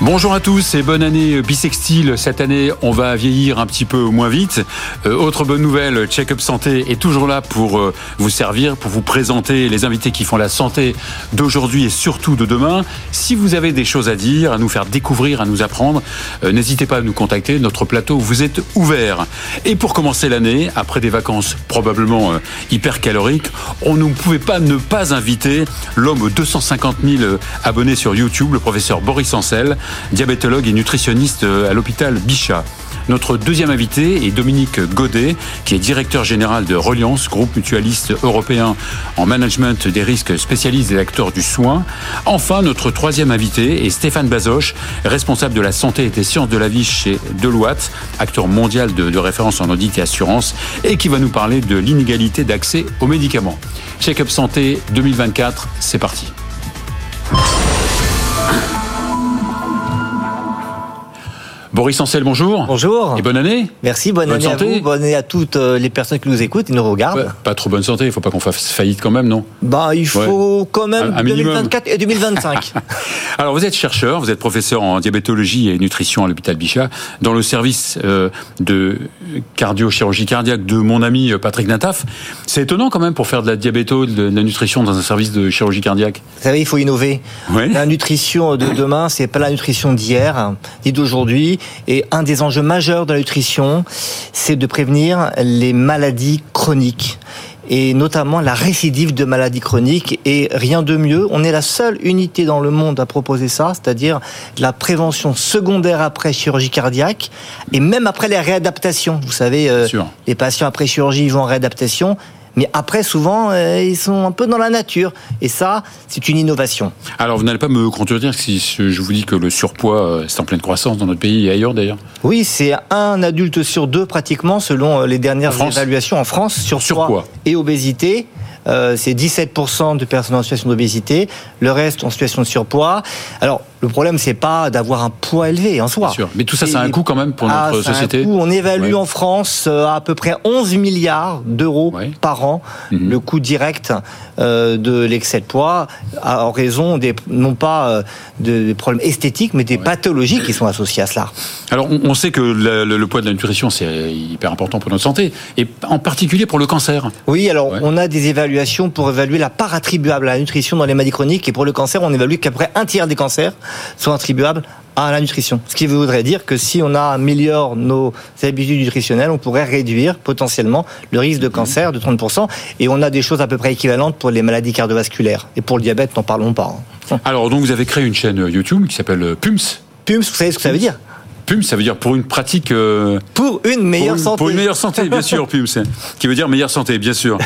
Bonjour à tous et bonne année bisextile. Cette année, on va vieillir un petit peu moins vite. Euh, autre bonne nouvelle, Check-up Santé est toujours là pour euh, vous servir, pour vous présenter les invités qui font la santé d'aujourd'hui et surtout de demain. Si vous avez des choses à dire, à nous faire découvrir, à nous apprendre, euh, n'hésitez pas à nous contacter. Notre plateau vous est ouvert. Et pour commencer l'année, après des vacances probablement hyper caloriques, on ne pouvait pas ne pas inviter l'homme aux 250 000 abonnés sur YouTube, le professeur Boris Ancel diabétologue et nutritionniste à l'hôpital Bichat. Notre deuxième invité est Dominique Godet, qui est directeur général de Reliance, groupe mutualiste européen en management des risques spécialistes des acteurs du soin. Enfin, notre troisième invité est Stéphane Bazoche, responsable de la santé et des sciences de la vie chez Deloitte, acteur mondial de, de référence en audit et assurance, et qui va nous parler de l'inégalité d'accès aux médicaments. Check-up santé 2024, c'est parti. Boris Ancel, bonjour. Bonjour. Et bonne année. Merci, bonne, année santé. à vous, bonne année à toutes euh, les personnes qui nous écoutent et nous regardent. Pas trop bonne santé, il faut pas qu'on fasse faillite quand même, non? Bah, il faut Ouais. quand même Un- un minimum. 2024 et 2025. Alors vous êtes chercheur, vous êtes professeur en diabétologie et nutrition à l'hôpital Bichat, dans le service euh, de cardio-chirurgie cardiaque de mon ami euh, Patrick Nataf. C'est étonnant quand même pour faire de la diabéto, de la nutrition dans un service de chirurgie cardiaque. Vous savez, il faut innover. Ouais. La nutrition de demain, c'est pas la nutrition d'hier, ni d'aujourd'hui. Et un des enjeux majeurs de la nutrition, c'est de prévenir les maladies chroniques. Et notamment la récidive de maladies chroniques. Et rien de mieux. On est la seule unité dans le monde à proposer ça, c'est-à-dire la prévention secondaire après chirurgie cardiaque et même après les réadaptations. Vous savez, euh, les patients après chirurgie ils vont en réadaptation. Mais après, souvent, euh, ils sont un peu dans la nature. Et ça, c'est une innovation. Alors vous n'allez pas me contredire si je vous dis que le surpoids euh, c'est en pleine croissance dans notre pays et ailleurs d'ailleurs. Oui, c'est un adulte sur deux pratiquement, selon euh, les En dernières France évaluations en France, sur Surpoids. et obésité. Euh, c'est 17% de personnes en situation d'obésité, le reste en situation de surpoids. Alors, le problème, c'est pas d'avoir un poids élevé en soi. Bien sûr. Mais tout ça, a un coût quand même pour Ah, notre ça a un société. coût. On évalue Ouais. en France euh, à peu près 11 milliards d'euros Ouais. par an Mhm. le coût direct euh, de l'excès de poids à- en raison des non pas euh, de- des problèmes esthétiques mais des Ouais. pathologies qui sont associées à cela. Alors, on, on sait que le, le- le poids de la nutrition, c'est hyper important pour notre santé, et en particulier pour le cancer. Oui, alors on a des évaluations pour évaluer la part attribuable à la nutrition dans les maladies chroniques et pour le cancer, on évalue qu'à peu près un tiers des cancers sont attribuables à la nutrition. Ce qui voudrait dire que si on améliore nos habitudes nutritionnelles, on pourrait réduire potentiellement le risque de cancer de 30%. Et on a des choses à peu près équivalentes pour les maladies cardiovasculaires. Et pour le diabète, n'en parlons pas. hein. Alors, donc, vous avez créé une chaîne YouTube qui s'appelle euh, PUMS. PUMS, vous savez ce que ça veut dire? PUMS, ça veut dire pour une pratique. euh, Pour une meilleure pour une, santé. Pour une meilleure santé, bien sûr, PUMS. Qui veut dire meilleure santé, bien sûr.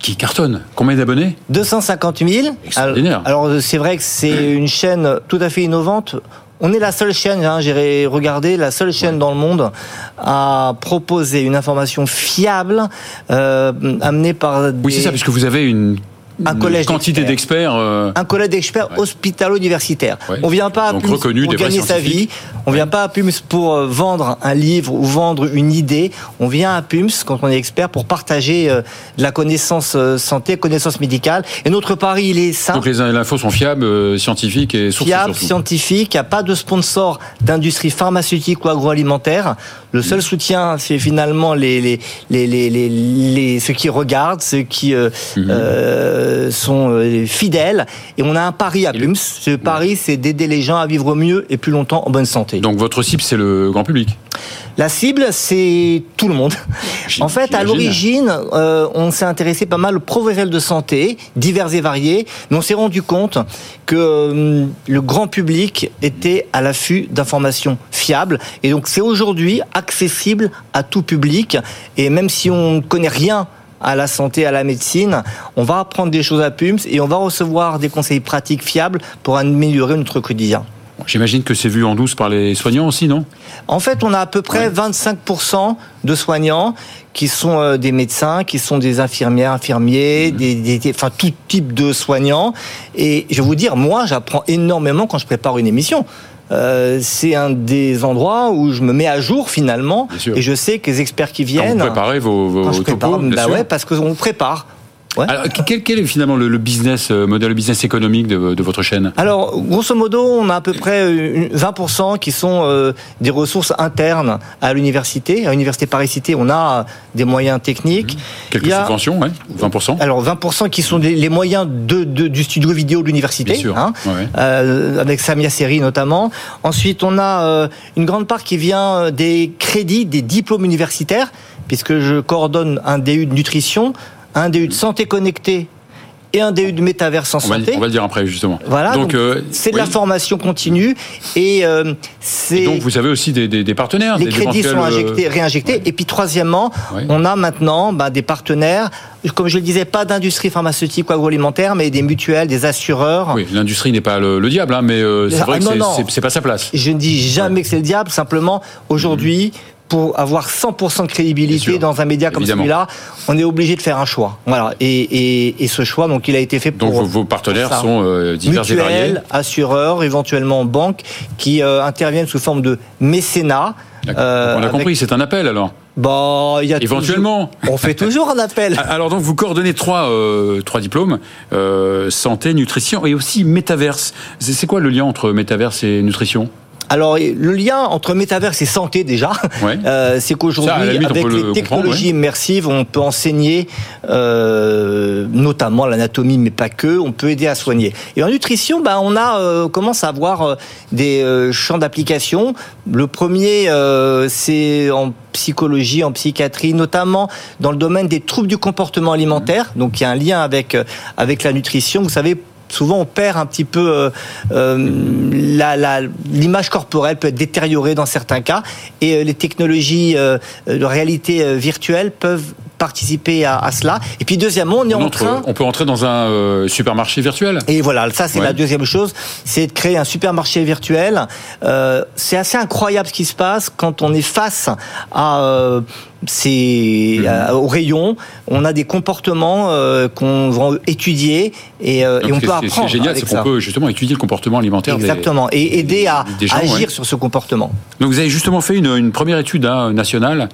Qui cartonne. Combien d'abonnés 250 000. Extraordinaire. Alors, alors, c'est vrai que c'est une chaîne tout à fait innovante. On est la seule chaîne, hein, j'ai regardé, la seule chaîne dans le monde à proposer une information fiable euh, amenée par des, Oui, c'est ça, puisque vous avez une, Un une collège quantité d'experts. euh, un collège d'experts Ouais. hospitalo-universitaires. Ouais. On vient pas à Donc PUMS reconnu, pour gagner sa vie. scientifiques. On vient pas à PUMS pour euh, vendre un livre ou vendre une idée. On vient à PUMS quand on est expert pour partager euh, de la connaissance santé, connaissance médicale. Et notre pari, il est simple. donc les infos sont fiables, scientifiques et sourcées fiable, surtout. scientifique, il n'y a pas de sponsor d'industrie pharmaceutique ou agroalimentaire. Le seul soutien, c'est finalement les, les, les, les, les, ceux qui regardent, ceux qui euh, Mhm. euh, sont euh, fidèles. Et on a un pari à PUMS. Ce pari, c'est d'aider les gens à vivre mieux et plus longtemps en bonne santé. Donc votre cible, c'est le grand public. La cible, c'est tout le monde. En fait, à l'origine, euh, on s'est intéressé pas mal aux professionnels de santé, divers et variés, mais on s'est rendu compte que euh, le grand public était à l'affût d'informations fiables. Et donc, c'est aujourd'hui accessible à tout public. Et même si on ne connaît rien à la santé, à la médecine, on va apprendre des choses à PUMS et on va recevoir des conseils pratiques fiables pour améliorer notre quotidien. J'imagine que c'est vu en douce par les soignants aussi, non? En fait, on a à peu près Ouais. 25% de soignants qui sont euh, des médecins, qui sont des infirmières, infirmiers, des, des- des- enfin tout type de soignants. Et je vais vous dire, moi, j'apprends énormément quand je prépare une émission. Euh, c'est un des endroits où je me mets à jour finalement, et je sais que les experts qui viennent. Quand vous préparez vos, vos je prépare, bah ouais, parce qu'on prépare. Alors, quel, quel, est finalement le, business euh, modèle, le business économique de, de, votre chaîne Alors, grosso modo, on a à peu près 20% qui sont euh, des ressources internes à l'université. À l'université Paris-Cité, on a des moyens techniques. Mmh. Quelques subventions, ouais, 20% Alors, 20% qui sont les moyens de, de, du studio vidéo de l'université, hein, euh, avec Samia Seri notamment. Ensuite, on a euh, une grande part qui vient des crédits, des diplômes universitaires, puisque je coordonne un DU de nutrition un DU de santé connectée et un DU de métaverse en santé. on va le dire après justement. Voilà, donc euh, c'est de la formation continue et euh, c'est. Donc vous avez aussi des, des, partenaires. Les crédits sont euh, injectés, réinjectés. Et puis troisièmement, on a maintenant bah, des partenaires. Comme je le disais, pas d'industrie pharmaceutique ou agroalimentaire, mais des mutuelles, des assureurs. Oui, l'industrie n'est pas le, diable, hein, mais c'est vrai ah, que c'est pas sa place. Je ne dis jamais que c'est le diable. Simplement, aujourd'hui, pour avoir 100% de crédibilité dans un média comme celui-là, on est obligé de faire un choix. Voilà. Et, ce choix, donc, il a été fait pour. Donc, vos, partenaires sont euh, divers et variés. assureurs, éventuellement banques, qui euh, interviennent sous forme de mécénat. Euh, on a compris, c'est un appel alors. Bon, il y a éventuellement. on fait toujours un appel. Alors donc vous coordonnez trois trois diplômes santé, nutrition et aussi métaverse. C'est quoi le lien entre métaverse et nutrition? Alors, le lien entre métaverse et santé, déjà, euh, c'est qu'aujourd'hui, avec les technologies immersives, on peut enseigner euh, notamment l'anatomie, mais pas que, on peut aider à soigner. Et en nutrition, bah, on a euh, commence à avoir euh, des euh, champs d'application. Le premier, c'est en psychologie, en psychiatrie, notamment dans le domaine des troubles du comportement alimentaire. Donc, il y a un lien avec, avec la nutrition. Vous savez, souvent on perd un petit peu euh, euh, l'image corporelle peut être détériorée dans certains cas. Et euh, les technologies de réalité virtuelle peuvent participer à, cela. Et puis deuxièmement, on est en train... On peut entrer dans un supermarché virtuel. Et voilà, ça c'est la deuxième chose, c'est de créer un supermarché virtuel. c'est assez incroyable ce qui se passe quand on est face à c'est mhm. au rayon. On a des comportements euh, qu'on va étudier et, euh, et on peut apprendre. C'est génial, c'est qu'on peut justement étudier le comportement alimentaire. Exactement, et aider à agir sur ce comportement. Donc vous avez justement fait une, une première étude hein, nationale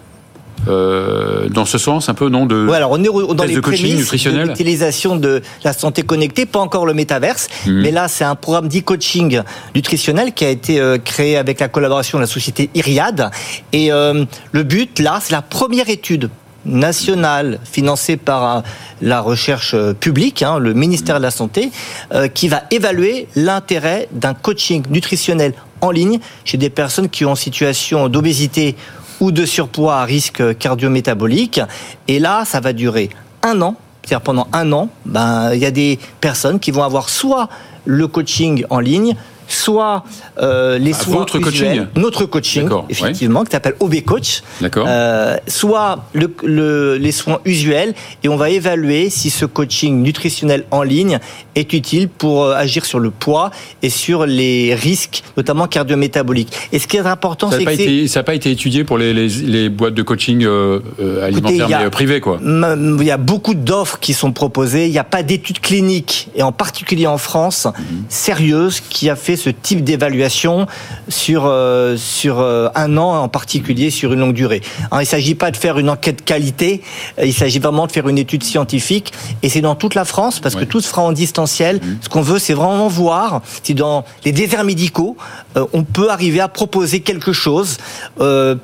euh, dans ce sens, un peu, non de ouais, alors on est dans les de coaching nutritionnel. l'utilisation de la santé connectée, pas encore le métaverse, mhm. mais là c'est un programme d'e-coaching nutritionnel qui a été euh, créé avec la collaboration de la société Iriad. Et euh, le but là, c'est la première étude nationale financée par la recherche publique, hein, le ministère de la Santé, qui va évaluer l'intérêt d'un coaching nutritionnel en ligne chez des personnes qui ont en situation d'obésité ou de surpoids à risque cardio-métabolique. Et là, ça va durer un an. C'est-à-dire pendant un an, ben, il y a des personnes qui vont avoir soit le coaching en ligne, soit euh, les ah, soins votre coaching notre coaching effectivement qui s'appelle OB Coach euh, soit le, les soins usuels et on va évaluer si ce coaching nutritionnel en ligne est utile pour euh, agir sur le poids et sur les risques notamment cardiométaboliques. Et ce qui est important c'est que ça n'a pas été étudié pour les, les, boîtes de coaching euh, euh alimentaires privées quoi. il y a beaucoup d'offres qui sont proposées. Il n'y a pas d'études cliniques et en particulier en France mhm. sérieuses qui a fait ce type d'évaluation sur euh, sur euh, un an en particulier sur une longue durée. il ne s'agit pas de faire une enquête qualité, il s'agit vraiment de faire une étude scientifique et c'est dans toute la France parce que tout se fera en distanciel. Mmh. Ce qu'on veut, c'est vraiment voir si dans les déserts médicaux, euh, on peut arriver à proposer quelque chose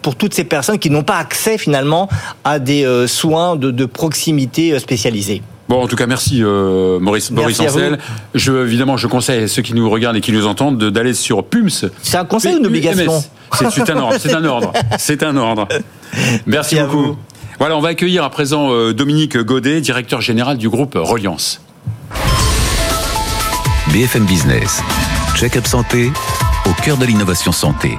pour toutes ces personnes qui n'ont pas accès finalement à des soins de, de proximité spécialisés. Bon, en tout cas, merci euh, Maurice, Maurice Ancel. Je, évidemment, je conseille à ceux qui nous regardent et qui nous entendent d'aller sur PUMS. C'est un conseil ou une obligation C'est un ordre. C'est un ordre. C'est un ordre. Merci, beaucoup. Voilà, on va accueillir à présent euh, Dominique Godet, directeur général du groupe Reliance. BFM Business, check-up santé, au cœur de l'innovation santé.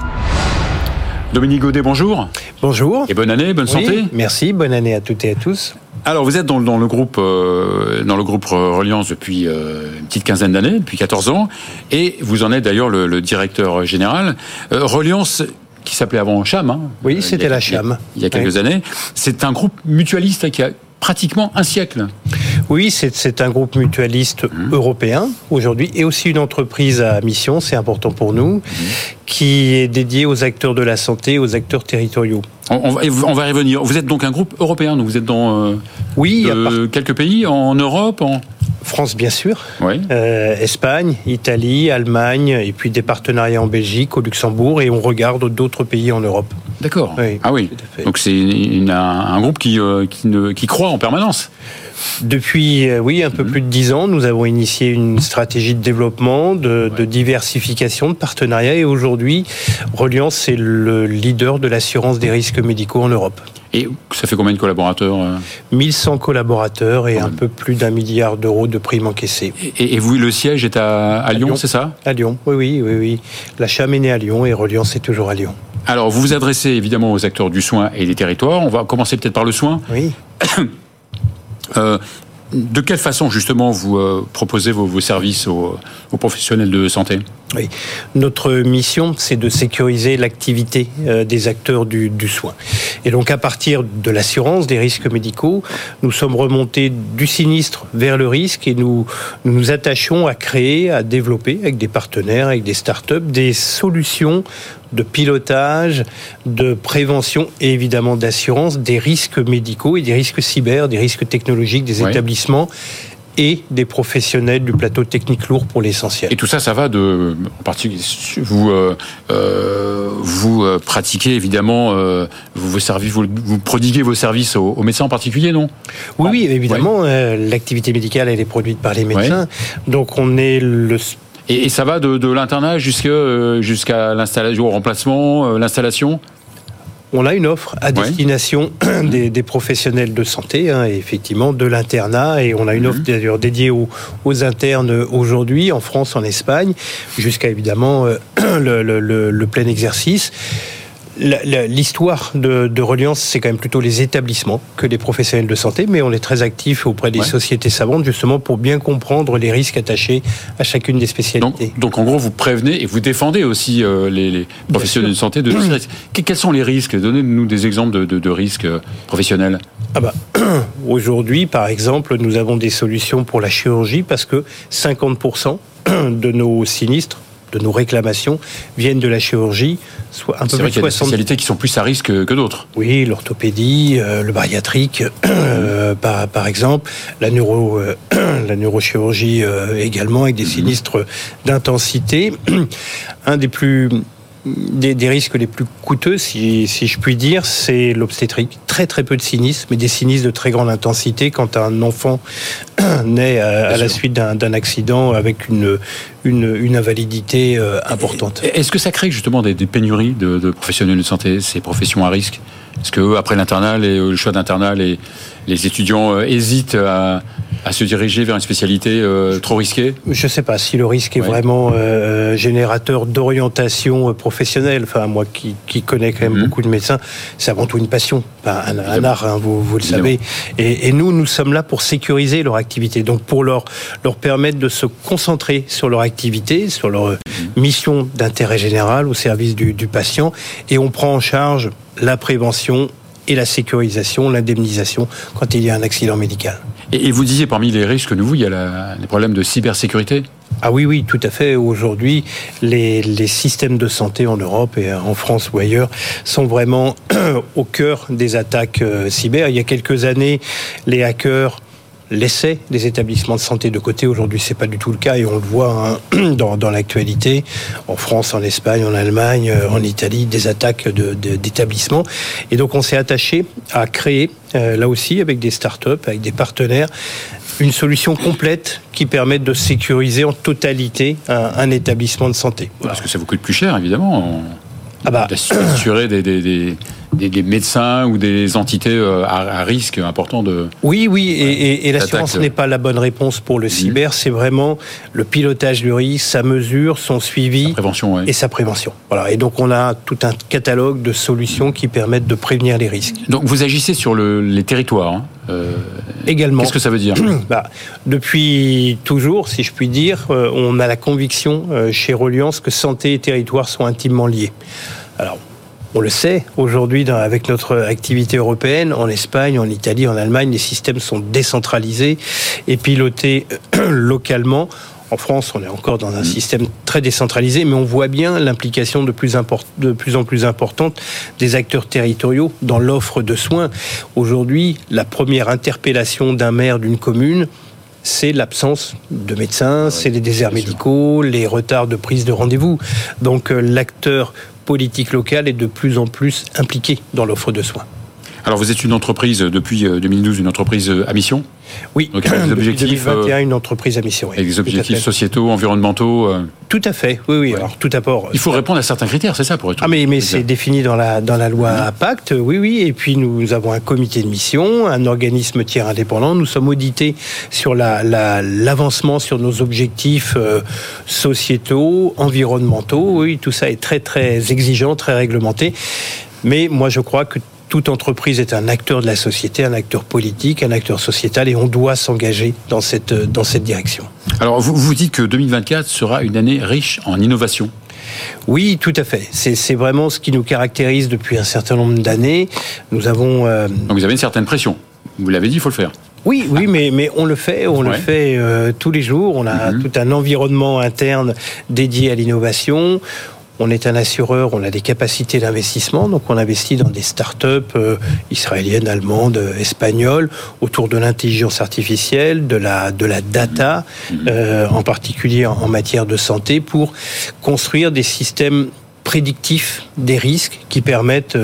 Dominique Godet, bonjour. Bonjour. Et bonne année, bonne santé. Merci, bonne année à toutes et à tous. Alors, vous êtes dans, le groupe euh, dans le groupe Reliance depuis euh, une petite quinzaine d'années, depuis 14 ans, et vous en êtes d'ailleurs le, directeur général. Euh, Reliance, qui s'appelait avant Cham. Hein, oui, c'était la Cham. Il y a, quelques années. C'est un groupe mutualiste qui a pratiquement un siècle. Oui, c'est un groupe mutualiste mmh. européen aujourd'hui et aussi une entreprise à mission, c'est important pour nous, mmh qui est dédié aux acteurs de la santé, aux acteurs territoriaux. On, on va, y revenir. Vous êtes donc un groupe européen, donc vous êtes dans euh, Oui, part- quelques pays en Europe. En... France bien sûr, Oui. euh, Espagne, Italie, Allemagne, et puis des partenariats en Belgique, au Luxembourg, et on regarde d'autres pays en Europe. D'accord. Oui, ah oui. Donc c'est un, groupe qui, euh, qui, ne, qui croit en permanence. Depuis, euh, oui, un peu plus de dix ans, nous avons initié une stratégie de développement, de, de diversification, de partenariat, et aujourd'hui, Reliance est le leader de l'assurance des risques médicaux en Europe. Et ça fait combien de collaborateurs euh 1100 collaborateurs et un peu plus d'un milliard d'euros de primes encaissées. et, et vous, le siège est à, à Lyon, Lyon. c'est ça? À Lyon, oui, oui, oui, oui. La Cham est née à Lyon et Reliance est toujours à Lyon. Alors, vous vous adressez évidemment aux acteurs du soin et des territoires. On va commencer peut-être par le soin. Oui. Euh, de quelle façon, justement, vous euh, proposez vos, vos services aux, aux professionnels de santé? Oui. Notre mission, c'est de sécuriser l'activité euh, des acteurs du, du soin. Et donc, à partir de l'assurance des risques médicaux, nous sommes remontés du sinistre vers le risque et nous nous, nous attachons à créer, à développer avec des partenaires, avec des startups, des solutions de pilotage, de prévention et évidemment d'assurance des risques médicaux et des risques cyber, des risques technologiques des établissements et des professionnels du plateau technique lourd pour l'essentiel. Et tout ça, ça va de, en particulier, vous, euh, euh, vous euh, pratiquez évidemment, euh, vous, vos services, vous, vous prodiguez vos services aux, aux médecins en particulier, non? Oui, oui, évidemment, euh, l'activité médicale, elle est produite par les médecins. Donc, on est le. et, et ça va de, de l'internat jusqu'à jusqu'à l'installation, au remplacement, l'installation? On a une offre à Ouais. destination des, des professionnels de santé, hein, et effectivement, de l'internat. Et on a une Mhm. offre d'ailleurs dédiée aux, aux internes aujourd'hui, en France, en Espagne, jusqu'à évidemment euh, le, le- le- le plein exercice. L'histoire de, de Reliance, c'est quand même plutôt les établissements que les professionnels de santé, mais on est très actif auprès des Ouais. sociétés savantes, justement pour bien comprendre les risques attachés à chacune des spécialités. donc en gros, vous prévenez et vous défendez aussi euh, les, les professionnels de santé de ces risques. Que- Quels sont les risques? Donnez-nous des exemples de, de- de risques euh, professionnels. Ah bah, aujourd'hui, par exemple, nous avons des solutions pour la chirurgie parce que 50% de nos sinistres, de nos réclamations viennent de la chirurgie, soit un peu plus qu'il y de a des 60. spécialités qui sont plus à risque que, d'autres. Oui, l'orthopédie, euh, le bariatrique, euh, par, par exemple, la, neuro, euh, la neurochirurgie également, avec des sinistres d'intensité. Un des plus des, des risques les plus coûteux, si, si je puis dire, c'est l'obstétrique. Très très peu de sinistres, mais des sinistres de très grande intensité quand un enfant naît à, à la suite d'un accident avec une, une, une invalidité euh, importante. Est-ce que ça crée justement des, des pénuries de, de professionnels de santé, ces professions à risque? Est-ce que après l'internat, les- le choix d'internat, les, les étudiants euh, hésitent à, à se diriger vers une spécialité euh, trop risquée? Je ne sais pas si le risque est Ouais. vraiment euh, générateur d'orientation euh, professionnelle. Enfin, moi qui, qui connais quand même Mhm. beaucoup de médecins, c'est avant tout une passion, Enfin, un, art, hein, vous, vous le Évidemment. savez. Et, et nous, nous sommes là pour sécuriser leur activité, donc pour leur, leur permettre de se concentrer sur leur activité, sur leur mission d'intérêt général au service du, du patient. Et on prend en charge la prévention et la sécurisation, l'indemnisation quand il y a un accident médical. et, vous disiez parmi les risques nouveaux, il y a la- les problèmes de cybersécurité? Ah oui, oui, tout à fait. Aujourd'hui, les, les systèmes de santé en Europe et en France ou ailleurs sont vraiment au cœur des attaques euh, cyber. Il y a quelques années, les hackers laissaient les établissements de santé de côté. Aujourd'hui, c'est pas du tout le cas et on le voit hein, dans, dans l'actualité. En France, en Espagne, en Allemagne, euh, en Italie, des attaques de- de- d'établissements. Et donc, on s'est attaché à créer, euh, là aussi, avec des startups, avec des partenaires, une solution complète qui permette de sécuriser en totalité un, un établissement de santé. Parce que ça vous coûte plus cher, évidemment, Ah bah, d'assurer des, des, des, des- des médecins ou des entités euh, à, à risque important de... oui, oui, et, et- et l'assurance L'attaque, n'est pas la bonne réponse pour le cyber, c'est vraiment le pilotage du risque, sa mesure, son suivi prévention. ouais. et sa prévention. Voilà. Et donc on a tout un catalogue de solutions qui permettent de prévenir les risques. Donc vous agissez sur le- les territoires. hein. Euh, Également. Qu'est-ce que ça veut dire Bah, depuis toujours, si je puis dire, euh, on a la conviction euh, chez Reliance que santé et territoire sont intimement liés. Alors, on le sait, aujourd'hui, avec notre activité européenne, en Espagne, en Italie, en Allemagne, les systèmes sont décentralisés et pilotés euh, localement En France, on est encore dans un mmh. système très décentralisé, mais on voit bien l'implication de, plus de plus en plus importante des acteurs territoriaux dans l'offre de soins. Aujourd'hui, la première interpellation d'un maire d'une commune, c'est l'absence de médecins, c'est les déserts médicaux, les retards de prise de rendez-vous. Donc euh, l'acteur politique local est de plus en plus impliqué dans l'offre de soins. Alors vous êtes une entreprise depuis 2012, euh, une entreprise euh, à mission? Oui, Donc avec des objectifs, 2021, une entreprise à mission. Oui. Avec des objectifs sociétaux, environnementaux Tout à fait, oui, oui. Alors tout. Il faut répondre à certains critères, c'est ça pour être... Ah mais, mais c'est défini dans la, dans la loi mmh. Pacte, oui, oui. Et puis nous avons un comité de mission, un organisme tiers indépendant. Nous sommes audités sur l'avancement la, sur nos objectifs sociétaux, environnementaux. Oui, tout ça est très, très exigeant, très réglementé. Mais moi, je crois que toute entreprise est un acteur de la société, un acteur politique, un acteur sociétal, et on doit s'engager dans cette, dans cette direction. Alors, vous, vous dites que 2024 sera une année riche en innovation. Oui, tout à fait. C'est vraiment ce qui nous caractérise depuis un certain nombre d'années. Nous avons. Euh, Donc vous avez une certaine pression. Vous l'avez dit, il faut le faire. Oui, oui, mais, mais on le fait, on le fait euh, tous les jours. On a mhm. tout un environnement interne dédié à l'innovation. On est un assureur, on a des capacités d'investissement, donc on investit dans des start-up euh, israéliennes, allemandes, euh, espagnoles, autour de l'intelligence artificielle, de la, de la data, euh, en particulier en, matière de santé, pour construire des systèmes prédictifs des risques qui permettent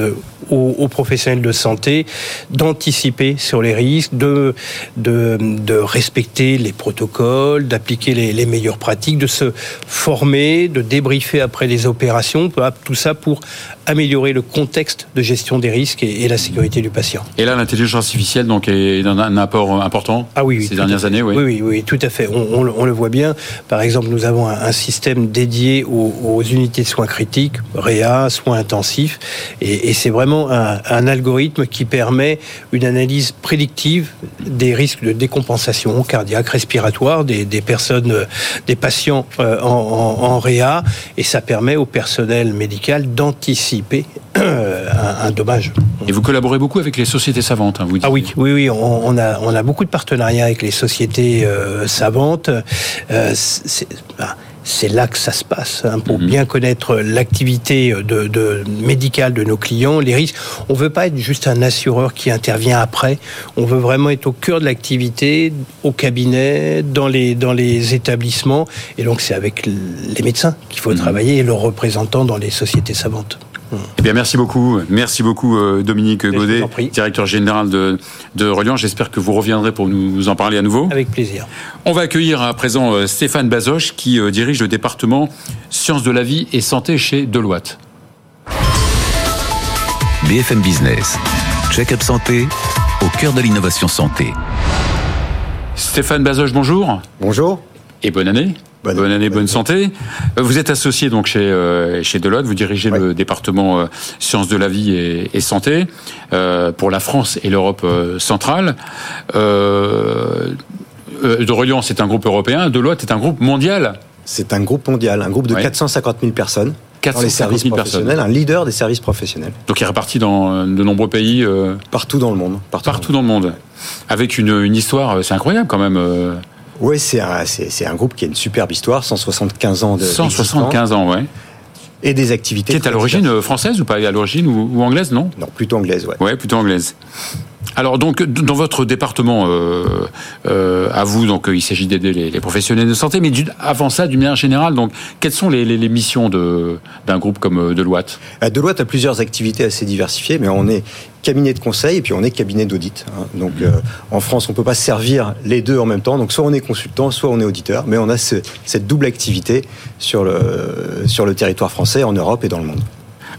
aux, professionnels de santé d'anticiper sur les risques, de, de, respecter les protocoles, d'appliquer les, meilleures pratiques, de se former, de débriefer après les opérations, tout ça pour améliorer le contexte de gestion des risques et, la sécurité du patient. Et là, l'intelligence artificielle donc, est un apport important ah oui, ces dernières années oui. oui. Oui, tout à fait. On, le voit bien. Par exemple, nous avons un, système dédié aux, unités de soins critiques, REA, soins intensifs, et, et c'est vraiment un, algorithme qui permet une analyse prédictive des risques de décompensation cardiaque, respiratoire des, personnes, des patients euh, en, réa, et ça permet au personnel médical d'anticiper euh, un, dommage. Et vous collaborez beaucoup avec les sociétés savantes, hein, vous dites. Ah oui, oui, oui, on, a, on a beaucoup de partenariats avec les sociétés euh, savantes. Bah, c'est là que ça se passe, hein, pour mhm. bien connaître l'activité de, médicale de nos clients, les risques. On ne veut pas être juste un assureur qui intervient après. On veut vraiment être au cœur de l'activité, au cabinet, dans les, dans les établissements. Et donc, c'est avec les médecins qu'il faut mhm. travailler et leurs représentants dans les sociétés savantes. Eh bien, merci beaucoup. Merci beaucoup, euh, Dominique Godet, directeur général de, de Reliant. J'espère que vous reviendrez pour nous en parler à nouveau. Avec plaisir. On va accueillir à présent euh, Stéphane Bazoche, qui euh, dirige le département Sciences de la vie et santé chez Deloitte. BFM Business. Check-up santé au cœur de l'innovation santé. Stéphane Bazoche, bonjour. Bonjour. Et bonne année. Bonne, année, bonne santé. Euh, vous êtes associé donc chez euh, chez Deloitte, vous dirigez le département euh, sciences de la vie et, santé pour la France et l'Europe centrale. de Reliant, c'est un groupe européen. Deloitte est un groupe mondial. C'est un groupe mondial, un groupe de 450 000 personnes. 450 dans les services professionnels, un leader des services professionnels. Donc il est réparti dans de nombreux pays. Partout dans le monde. Partout, dans le monde. Avec une, une histoire, c'est incroyable quand même. Oui, c'est un, c'est, un groupe qui a une superbe histoire, 175 ans de 175 ans, ouais. Et des activités. Qui est à l'origine française ou pas? À l'origine ou, anglaise, non? Non, plutôt anglaise, ouais. Ouais, plutôt anglaise. Alors donc dans votre département euh, euh, à vous donc il s'agit d'aider les, professionnels de santé mais avant ça d'une manière générale donc quelles sont les, les, missions d'un groupe comme euh, Deloitte? Deloitte a plusieurs activités assez diversifiées mais on est cabinet de conseil et puis on est cabinet d'audit. Hein. Donc en France on peut pas servir les deux en même temps donc soit on est consultant soit on est auditeur mais on a cette double activité sur le sur le territoire français en Europe et dans le monde.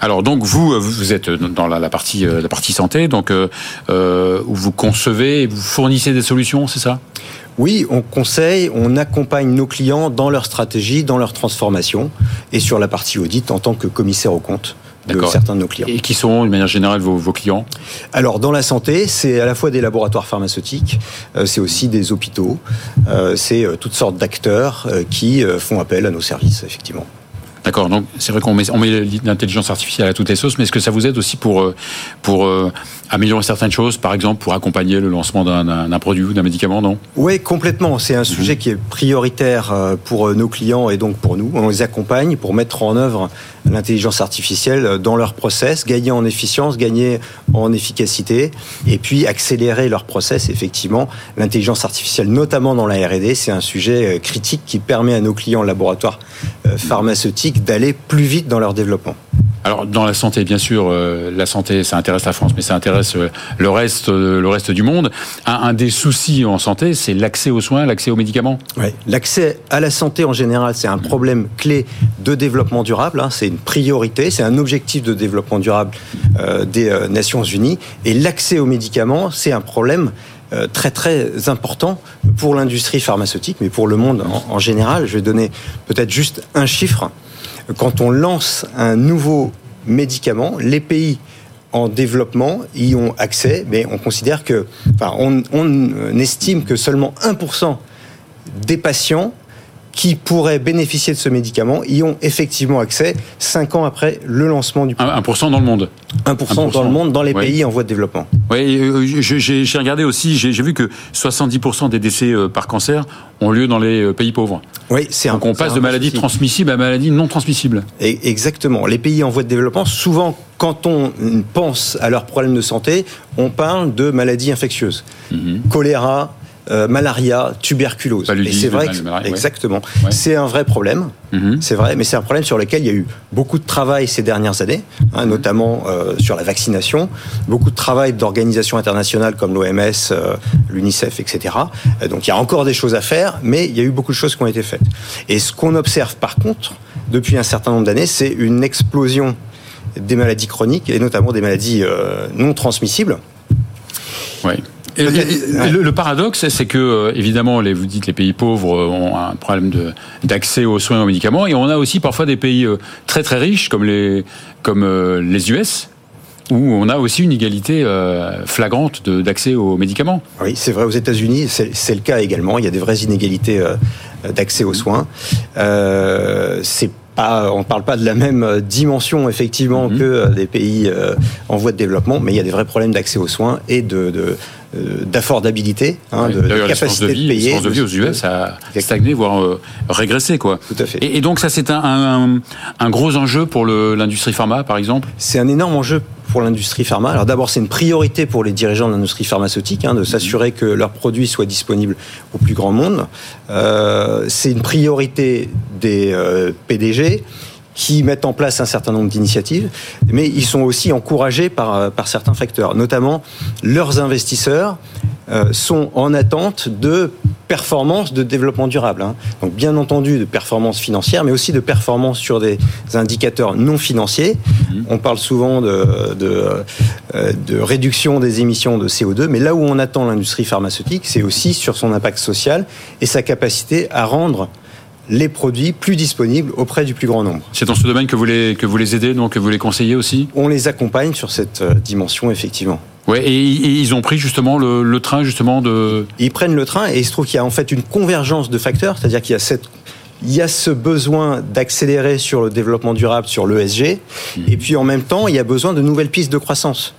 Alors donc vous, euh, vous êtes dans la, partie, euh, la partie santé, donc euh, où vous concevez et vous fournissez des solutions, c'est ça? Oui, on conseille, on accompagne nos clients dans leur stratégie, dans leur transformation, et sur la partie audit en tant que commissaire au compte de certains de nos clients. Et qui sont, de manière générale, vos, vos clients? Alors, dans la santé, c'est à la fois des laboratoires pharmaceutiques, c'est aussi des hôpitaux, c'est toutes sortes d'acteurs qui font appel à nos services, effectivement. D'accord, donc c'est vrai qu'on met, on met l'intelligence artificielle à toutes les sauces, mais est-ce que ça vous aide aussi pour, euh, pour euh, améliorer certaines choses, par exemple pour accompagner le lancement d'un produit ou d'un médicament, non? Oui, complètement. C'est un sujet qui est prioritaire euh, pour nos clients et donc pour nous. On les accompagne pour mettre en œuvre l'intelligence artificielle dans leur process, gagner en efficience, gagner en efficacité et puis accélérer leur process. Effectivement, l'intelligence artificielle, notamment dans la R&D, c'est un sujet critique qui permet à nos clients laboratoires pharmaceutiques d'aller plus vite dans leur développement. Alors dans la santé, bien sûr, euh, la santé, ça intéresse la France, mais ça intéresse euh, le reste, euh, le reste du monde. Un, des soucis en santé, c'est l'accès aux soins, l'accès aux médicaments. L'accès à la santé en général, c'est un problème clé de développement durable. Hein. c'est une priorité, c'est un objectif de développement durable des Nations Unies. Et l'accès aux médicaments, c'est un problème très très important pour l'industrie pharmaceutique, mais pour le monde en général. Je vais donner peut-être juste un chiffre quand on lance un nouveau médicament, les pays en développement y ont accès, mais on considère que, enfin, on, estime que seulement 1% des patients qui pourraient bénéficier de ce médicament y ont effectivement accès 5 ans après le lancement du produit. 1% dans le monde 1%, dans le monde, dans les pays en voie de développement. Oui, euh, j'ai regardé aussi, j'ai vu que 70% des décès euh, par cancer ont lieu dans les euh, pays pauvres. Oui, c'est Donc on passe de maladies transmissibles à maladies non transmissibles. exactement. Les pays en voie de développement, souvent, quand on pense à leurs problèmes de santé, on parle de maladies infectieuses. Mhm. Choléra, euh, malaria, tuberculose. Et c'est vrai, exactement. C'est un vrai problème. Mhm. C'est vrai, mais c'est un problème sur lequel il y a eu beaucoup de travail ces dernières années, hein, mhm. notamment euh, sur la vaccination, beaucoup de travail d'organisations internationales comme l'OMS, euh, l'UNICEF, etc. donc il y a encore des choses à faire, mais il y a eu beaucoup de choses qui ont été faites. Et ce qu'on observe par contre depuis un certain nombre d'années, c'est une explosion des maladies chroniques et notamment des maladies non transmissibles. Oui le, paradoxe, c'est que euh, évidemment, les, vous dites les pays pauvres euh, ont un problème d'accès aux soins et aux médicaments, et on a aussi parfois des pays euh, très très riches comme les comme les US où on a aussi une égalité flagrante d'accès aux médicaments. Oui, c'est vrai aux États-Unis, c'est le cas également. Il y a des vraies inégalités d'accès aux soins. c'est on ne parle pas de la même dimension effectivement mhm. que des pays en voie de développement, mais il y a des vrais problèmes d'accès aux soins et de, d'affordabilité, hein, de, capacité de, vie, de payer. de vie aux US a stagné, voire euh, régressé. Quoi. Tout à fait. Et, donc ça, c'est un, un, gros enjeu pour l'industrie pharma, par exemple? C'est un énorme enjeu pour l'industrie pharma. Alors d'abord, c'est une priorité pour les dirigeants de l'industrie pharmaceutique hein, de s'assurer que leurs produits soient disponibles au plus grand monde. Euh, c'est une priorité des PDG qui mettent en place un certain nombre d'initiatives, mais ils sont aussi encouragés par, euh, par certains facteurs, notamment leurs investisseurs euh, sont en attente de performance de développement durable. Hein. Donc bien entendu de performance financière, mais aussi de performance sur des indicateurs non financiers. Mhm. On parle souvent de, de, euh, de, réduction des émissions de CO2, mais là où on attend l'industrie pharmaceutique, c'est aussi sur son impact social et sa capacité à rendre les produits plus disponibles auprès du plus grand nombre. C'est dans ce domaine que vous les, que vous les aidez, donc que vous les conseillez aussi? On les accompagne sur cette euh, dimension, effectivement. Ouais, et, ils ont pris justement le, train justement de. Ils prennent le train et il se trouve qu'il y a en fait une convergence de facteurs, c'est-à-dire qu'il y a cette il y a ce besoin d'accélérer sur le développement durable, sur l'ESG, mmh. et puis en même temps, il y a besoin de nouvelles pistes de croissance.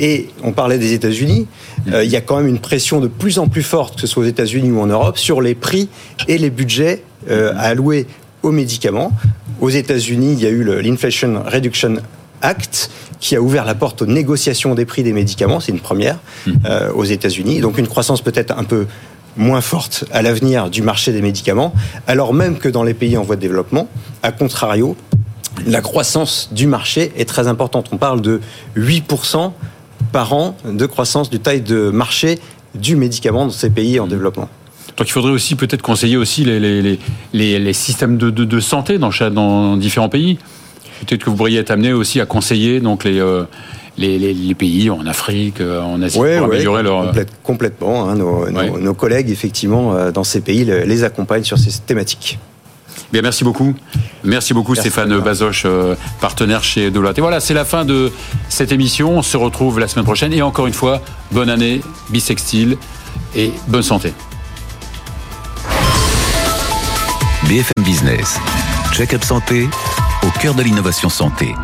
Et on parlait des États-Unis, mmh. euh, il y a quand même une pression de plus en plus forte, que ce soit aux États-Unis ou en Europe, sur les prix et les budgets euh, alloués aux médicaments. Aux États-Unis, il y a eu l'Inflation Reduction Act qui a ouvert la porte aux négociations des prix des médicaments, c'est une première mmh. euh, aux États-Unis. Donc une croissance peut-être un peu moins forte à l'avenir du marché des médicaments, alors même que dans les pays en voie de développement, à contrario, la croissance du marché est très importante. On parle de 8% par an de croissance du taille de marché du médicament dans ces pays en développement. Donc il faudrait aussi peut-être conseiller aussi les, les, les, les systèmes de, de, de, santé dans, dans différents pays. Peut-être que vous pourriez être amené aussi à conseiller donc les, euh, les, les, pays en Afrique, euh, en Asie, pour améliorer leur... complètement. Hein, nos, nos, collègues, effectivement, euh, dans ces pays, les accompagnent sur ces thématiques. Bien, merci beaucoup. Merci beaucoup Stéphane Bazoche, partenaire chez Deloitte. Et voilà, c'est la fin de cette émission. On se retrouve la semaine prochaine. Et encore une fois, bonne année, bisextile et bonne santé. BFM Business. Check-up santé au cœur de l'innovation santé.